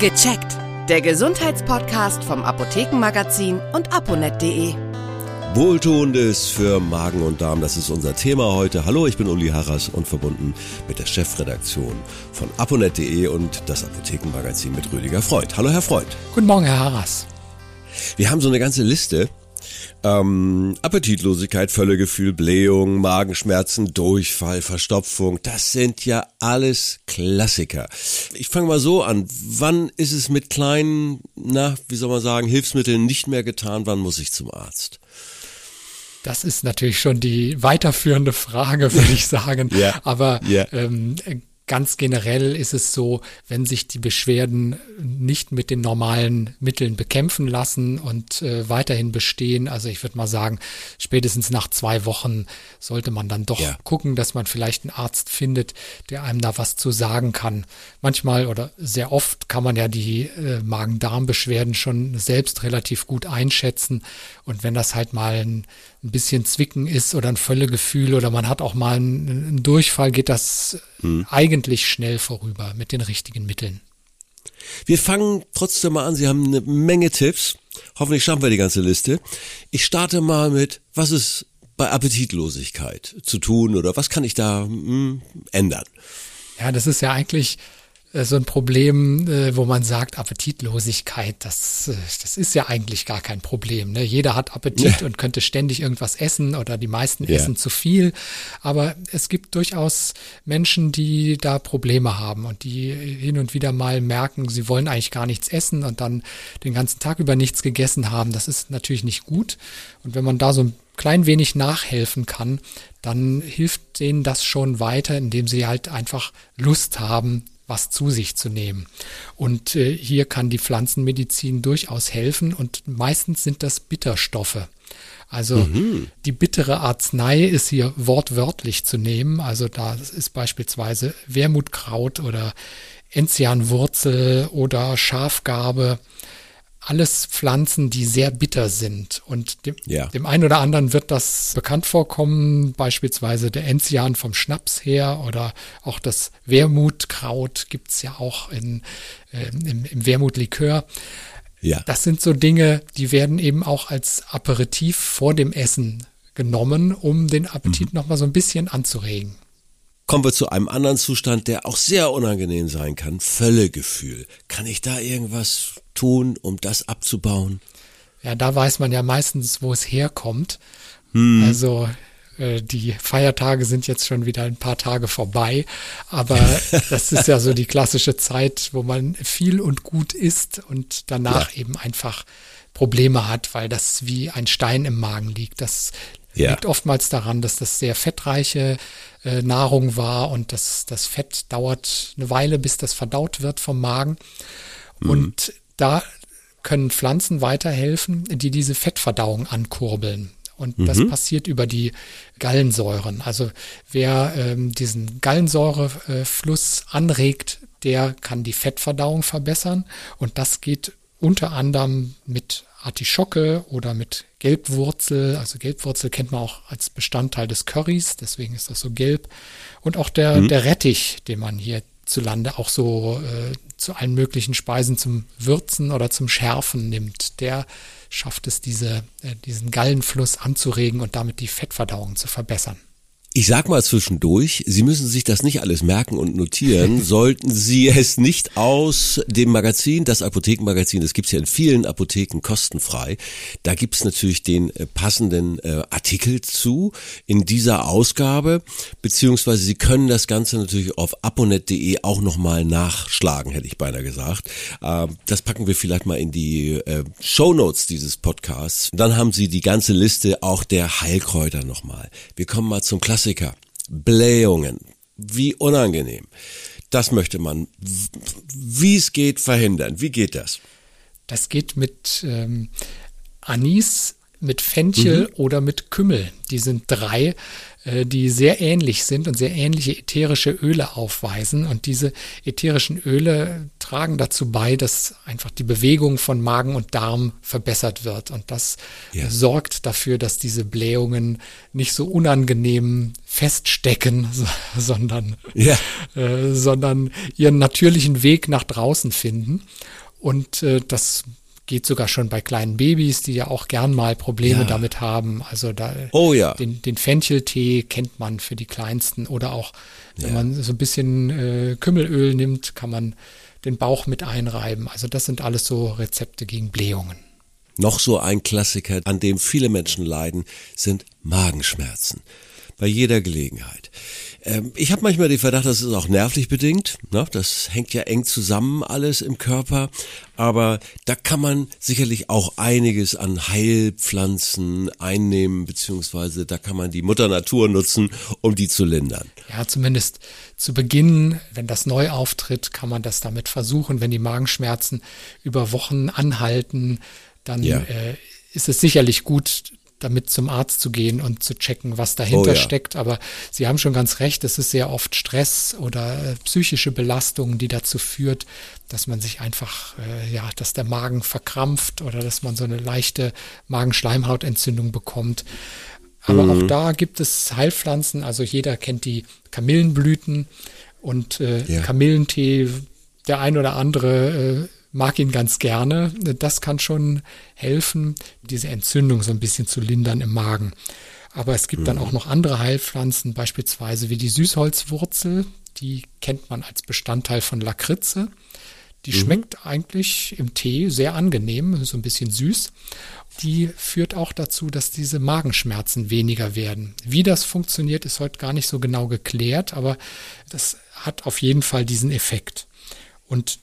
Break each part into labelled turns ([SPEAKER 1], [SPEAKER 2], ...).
[SPEAKER 1] Gecheckt. Der Gesundheitspodcast vom Apothekenmagazin und aponet.de.
[SPEAKER 2] Wohltuendes für Magen und Darm, das ist unser Thema heute. Hallo, ich bin Uli Harras und verbunden mit der Chefredaktion von aponet.de und das Apothekenmagazin mit Rüdiger Freud. Hallo, Herr Freud.
[SPEAKER 3] Guten Morgen, Herr Harras.
[SPEAKER 2] Wir haben so eine ganze Liste ähm, Appetitlosigkeit, Völlegefühl, Blähung, Magenschmerzen, Durchfall, Verstopfung, das sind ja alles Klassiker. Ich fange mal so an. Wann ist es mit kleinen, na, wie soll man sagen, Hilfsmitteln nicht mehr getan? Wann muss ich zum Arzt?
[SPEAKER 3] Das ist natürlich schon die weiterführende Frage, würde ich sagen.
[SPEAKER 2] ja.
[SPEAKER 3] Aber
[SPEAKER 2] ja.
[SPEAKER 3] Ähm, Ganz generell ist es so, wenn sich die Beschwerden nicht mit den normalen Mitteln bekämpfen lassen und äh, weiterhin bestehen, also ich würde mal sagen, spätestens nach zwei Wochen sollte man dann doch ja. gucken, dass man vielleicht einen Arzt findet, der einem da was zu sagen kann. Manchmal oder sehr oft kann man ja die äh, Magen-Darm-Beschwerden schon selbst relativ gut einschätzen und wenn das halt mal ein, ein bisschen Zwicken ist oder ein Völlegefühl oder man hat auch mal einen, einen Durchfall, geht das hm. eigentlich schnell vorüber mit den richtigen Mitteln.
[SPEAKER 2] Wir fangen trotzdem mal an. Sie haben eine Menge Tipps. Hoffentlich schaffen wir die ganze Liste. Ich starte mal mit, was ist bei Appetitlosigkeit zu tun oder was kann ich da hm, ändern?
[SPEAKER 3] Ja, das ist ja eigentlich so ein Problem, äh, wo man sagt, Appetitlosigkeit, das, äh, das ist ja eigentlich gar kein Problem. Ne? Jeder hat Appetit ja. und könnte ständig irgendwas essen oder die meisten ja. essen zu viel. Aber es gibt durchaus Menschen, die da Probleme haben und die hin und wieder mal merken, sie wollen eigentlich gar nichts essen und dann den ganzen Tag über nichts gegessen haben. Das ist natürlich nicht gut. Und wenn man da so ein klein wenig nachhelfen kann, dann hilft denen das schon weiter, indem sie halt einfach Lust haben, was zu sich zu nehmen. Und äh, hier kann die Pflanzenmedizin durchaus helfen und meistens sind das Bitterstoffe. Also mhm. die bittere Arznei ist hier wortwörtlich zu nehmen. Also da ist beispielsweise Wermutkraut oder Enzianwurzel oder Schafgarbe alles Pflanzen, die sehr bitter sind. Und dem, ja. dem einen oder anderen wird das bekannt vorkommen, beispielsweise der Enzian vom Schnaps her oder auch das Wermutkraut gibt's ja auch in, äh, im, im Wermutlikör. Ja. Das sind so Dinge, die werden eben auch als Aperitif vor dem Essen genommen, um den Appetit mhm. nochmal so ein bisschen anzuregen.
[SPEAKER 2] Kommen wir zu einem anderen Zustand, der auch sehr unangenehm sein kann. Völlegefühl. Kann ich da irgendwas tun, um das abzubauen?
[SPEAKER 3] Ja, da weiß man ja meistens, wo es herkommt. Hm. Also äh, die Feiertage sind jetzt schon wieder ein paar Tage vorbei, aber das ist ja so die klassische Zeit, wo man viel und gut isst und danach ja. eben einfach Probleme hat, weil das wie ein Stein im Magen liegt. Das ja. liegt oftmals daran, dass das sehr fettreiche äh, Nahrung war und das, das Fett dauert eine Weile, bis das verdaut wird vom Magen. Mhm. Und da können Pflanzen weiterhelfen, die diese Fettverdauung ankurbeln. Und mhm. das passiert über die Gallensäuren. Also wer ähm, diesen Gallensäurefluss anregt, der kann die Fettverdauung verbessern. Und das geht unter anderem mit Artischocke oder mit Gelbwurzel. Also Gelbwurzel kennt man auch als Bestandteil des Currys, deswegen ist das so gelb. Und auch der, mhm. der Rettich, den man hier zu Lande auch so äh, zu allen möglichen Speisen zum Würzen oder zum Schärfen nimmt, der schafft es, diese, äh, diesen Gallenfluss anzuregen und damit die Fettverdauung zu verbessern.
[SPEAKER 2] Ich sag mal zwischendurch, Sie müssen sich das nicht alles merken und notieren. Sollten Sie es nicht aus dem Magazin, das Apothekenmagazin, das gibt's ja in vielen Apotheken kostenfrei. Da gibt's natürlich den äh, passenden äh, Artikel zu in dieser Ausgabe, beziehungsweise Sie können das Ganze natürlich auf aponet.de auch nochmal nachschlagen, hätte ich beinahe gesagt. Äh, das packen wir vielleicht mal in die äh, Show Notes dieses Podcasts. Dann haben Sie die ganze Liste auch der Heilkräuter nochmal. Wir kommen mal zum Klassiker Klassiker. Blähungen. Wie unangenehm. Das möchte man, wie es geht, verhindern. Wie geht das?
[SPEAKER 3] Das geht mit ähm, Anis, mit Fenchel mhm. oder mit Kümmel. Die sind drei die sehr ähnlich sind und sehr ähnliche ätherische Öle aufweisen. Und diese ätherischen Öle tragen dazu bei, dass einfach die Bewegung von Magen und Darm verbessert wird. Und das ja. sorgt dafür, dass diese Blähungen nicht so unangenehm feststecken, sondern, ja. äh, sondern ihren natürlichen Weg nach draußen finden. Und äh, das geht sogar schon bei kleinen Babys, die ja auch gern mal Probleme ja. damit haben. Also da
[SPEAKER 2] oh, ja.
[SPEAKER 3] den, den Fencheltee kennt man für die Kleinsten oder auch wenn ja. man so ein bisschen äh, Kümmelöl nimmt, kann man den Bauch mit einreiben. Also das sind alles so Rezepte gegen Blähungen.
[SPEAKER 2] Noch so ein Klassiker, an dem viele Menschen leiden, sind Magenschmerzen. Bei jeder Gelegenheit. Ähm, ich habe manchmal den Verdacht, das ist auch nervlich bedingt. Ne? Das hängt ja eng zusammen alles im Körper. Aber da kann man sicherlich auch einiges an Heilpflanzen einnehmen, beziehungsweise da kann man die Mutter Natur nutzen, um die zu lindern.
[SPEAKER 3] Ja, zumindest zu Beginn, wenn das neu auftritt, kann man das damit versuchen. Wenn die Magenschmerzen über Wochen anhalten, dann ja. äh, ist es sicherlich gut, damit zum Arzt zu gehen und zu checken, was dahinter oh, ja. steckt. Aber Sie haben schon ganz recht, es ist sehr oft Stress oder äh, psychische Belastung, die dazu führt, dass man sich einfach, äh, ja, dass der Magen verkrampft oder dass man so eine leichte Magenschleimhautentzündung bekommt. Aber mhm. auch da gibt es Heilpflanzen, also jeder kennt die Kamillenblüten und äh, ja. Kamillentee, der ein oder andere äh, mag ihn ganz gerne. Das kann schon helfen, diese Entzündung so ein bisschen zu lindern im Magen. Aber es gibt mhm. dann auch noch andere Heilpflanzen, beispielsweise wie die Süßholzwurzel. Die kennt man als Bestandteil von Lakritze. Die mhm. schmeckt eigentlich im Tee sehr angenehm, so ein bisschen süß. Die führt auch dazu, dass diese Magenschmerzen weniger werden. Wie das funktioniert, ist heute gar nicht so genau geklärt, aber das hat auf jeden Fall diesen Effekt. Und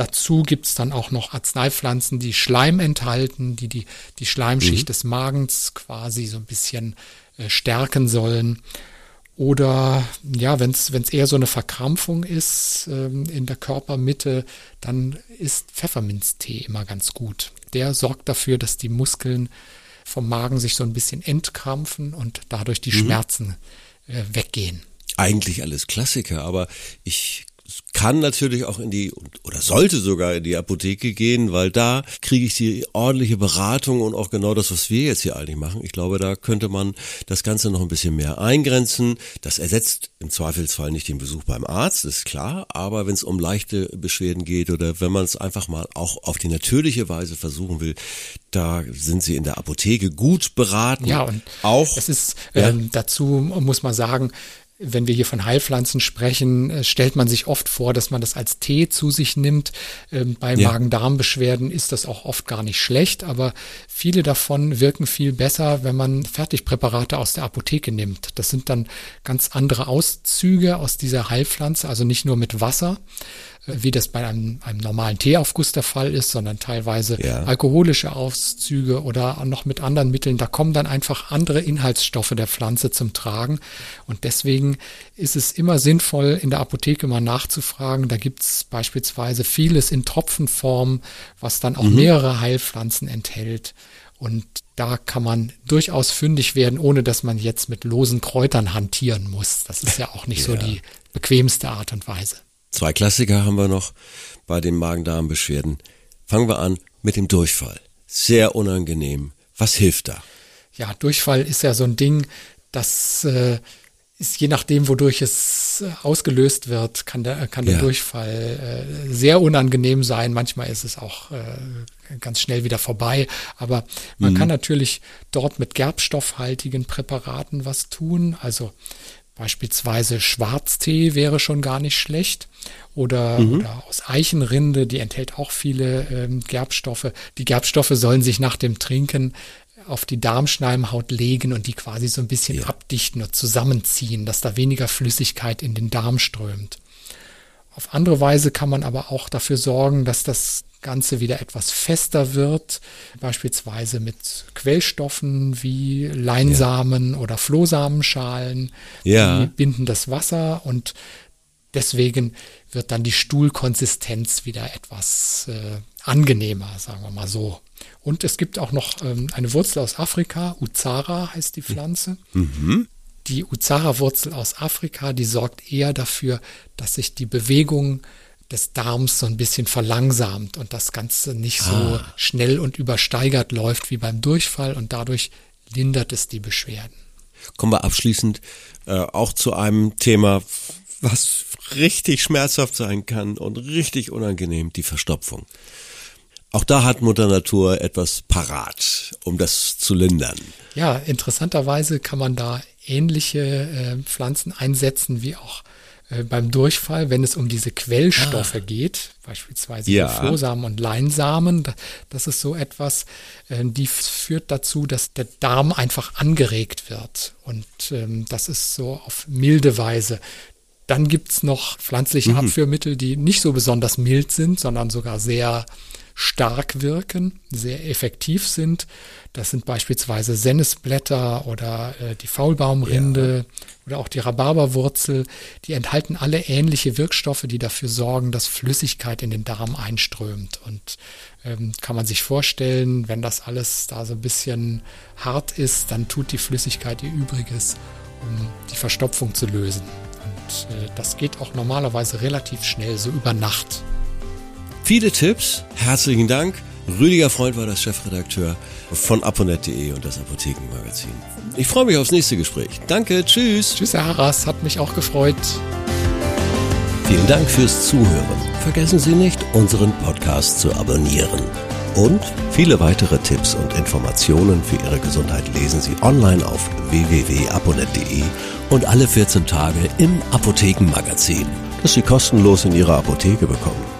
[SPEAKER 3] Dazu gibt es dann auch noch Arzneipflanzen, die Schleim enthalten, die die, die Schleimschicht mhm. des Magens quasi so ein bisschen äh, stärken sollen. Oder ja, wenn es eher so eine Verkrampfung ist ähm, in der Körpermitte, dann ist Pfefferminztee immer ganz gut. Der sorgt dafür, dass die Muskeln vom Magen sich so ein bisschen entkrampfen und dadurch die mhm. Schmerzen äh, weggehen.
[SPEAKER 2] Eigentlich alles Klassiker, aber ich kann natürlich auch in die oder sollte sogar in die Apotheke gehen, weil da kriege ich die ordentliche Beratung und auch genau das, was wir jetzt hier eigentlich machen. Ich glaube, da könnte man das Ganze noch ein bisschen mehr eingrenzen. Das ersetzt im Zweifelsfall nicht den Besuch beim Arzt, ist klar, aber wenn es um leichte Beschwerden geht oder wenn man es einfach mal auch auf die natürliche Weise versuchen will, da sind sie in der Apotheke gut beraten.
[SPEAKER 3] Ja, und auch es ist ja. ähm, dazu muss man sagen, wenn wir hier von Heilpflanzen sprechen, äh, stellt man sich oft vor, dass man das als Tee zu sich nimmt. Ähm, bei ja. Magen-Darm-Beschwerden ist das auch oft gar nicht schlecht, aber viele davon wirken viel besser, wenn man Fertigpräparate aus der Apotheke nimmt. Das sind dann ganz andere Auszüge aus dieser Heilpflanze, also nicht nur mit Wasser, wie das bei einem, einem normalen Teeaufguss der Fall ist, sondern teilweise ja. alkoholische Auszüge oder noch mit anderen Mitteln. Da kommen dann einfach andere Inhaltsstoffe der Pflanze zum Tragen. Und deswegen ist es immer sinnvoll, in der Apotheke mal nachzufragen. Da gibt es beispielsweise vieles in Tropfenform, was dann auch mhm. mehrere Heilpflanzen enthält. Und da kann man durchaus fündig werden, ohne dass man jetzt mit losen Kräutern hantieren muss. Das ist ja auch nicht ja. so die bequemste Art und Weise.
[SPEAKER 2] Zwei Klassiker haben wir noch bei den Magen-Darm-Beschwerden. Fangen wir an mit dem Durchfall. Sehr unangenehm. Was hilft da?
[SPEAKER 3] Ja, Durchfall ist ja so ein Ding, das äh, ist je nachdem, wodurch es äh, ausgelöst wird, kann der, kann der ja. Durchfall äh, sehr unangenehm sein. Manchmal ist es auch äh, ganz schnell wieder vorbei. Aber man mhm. kann natürlich dort mit gerbstoffhaltigen Präparaten was tun. Also Beispielsweise Schwarztee wäre schon gar nicht schlecht. Oder, mhm. oder aus Eichenrinde, die enthält auch viele ähm, Gerbstoffe. Die Gerbstoffe sollen sich nach dem Trinken auf die Darmschleimhaut legen und die quasi so ein bisschen ja. abdichten und zusammenziehen, dass da weniger Flüssigkeit in den Darm strömt. Auf andere Weise kann man aber auch dafür sorgen, dass das Ganze wieder etwas fester wird, beispielsweise mit Quellstoffen wie Leinsamen ja. oder Flohsamenschalen. Ja. Die binden das Wasser und deswegen wird dann die Stuhlkonsistenz wieder etwas äh, angenehmer, sagen wir mal so. Und es gibt auch noch ähm, eine Wurzel aus Afrika, Uzara heißt die Pflanze. Mhm Die Uzara-Wurzel aus Afrika, die sorgt eher dafür, dass sich die Bewegung des Darms so ein bisschen verlangsamt und das Ganze nicht so ah. schnell und übersteigert läuft wie beim Durchfall und dadurch lindert es die Beschwerden.
[SPEAKER 2] Kommen wir abschließend äh, auch zu einem Thema, was richtig schmerzhaft sein kann und richtig unangenehm, die Verstopfung. Auch da hat Mutter Natur etwas parat, um das zu lindern.
[SPEAKER 3] Ja, interessanterweise kann man da ähnliche äh, Pflanzen einsetzen wie auch äh, beim Durchfall, wenn es um diese Quellstoffe ah. geht, beispielsweise ja. Flohsamen und Leinsamen. Das ist so etwas, äh, die führt dazu, dass der Darm einfach angeregt wird. Und ähm, das ist so auf milde Weise. Dann gibt's noch pflanzliche mhm. Abführmittel, die nicht so besonders mild sind, sondern sogar sehr stark wirken, sehr effektiv sind. Das sind beispielsweise Sennisblätter oder äh, die Faulbaumrinde ja. oder auch die Rhabarberwurzel. Die enthalten alle ähnliche Wirkstoffe, die dafür sorgen, dass Flüssigkeit in den Darm einströmt. Und ähm, kann man sich vorstellen, wenn das alles da so ein bisschen hart ist, dann tut die Flüssigkeit ihr Übriges, um die Verstopfung zu lösen. Und äh, das geht auch normalerweise relativ schnell, so über Nacht.
[SPEAKER 2] Viele Tipps. Herzlichen Dank. Rüdiger Freund war das Chefredakteur von aponet.de und das Apothekenmagazin. Ich freue mich aufs nächste Gespräch. Danke, tschüss.
[SPEAKER 3] Tschüss, Herr Harras, hat mich auch gefreut.
[SPEAKER 2] Vielen Dank fürs Zuhören. Vergessen Sie nicht, unseren Podcast zu abonnieren. Und viele weitere Tipps und Informationen für Ihre Gesundheit lesen Sie online auf www.aponet.de und alle 14 Tage im Apothekenmagazin, das Sie kostenlos in Ihrer Apotheke bekommen.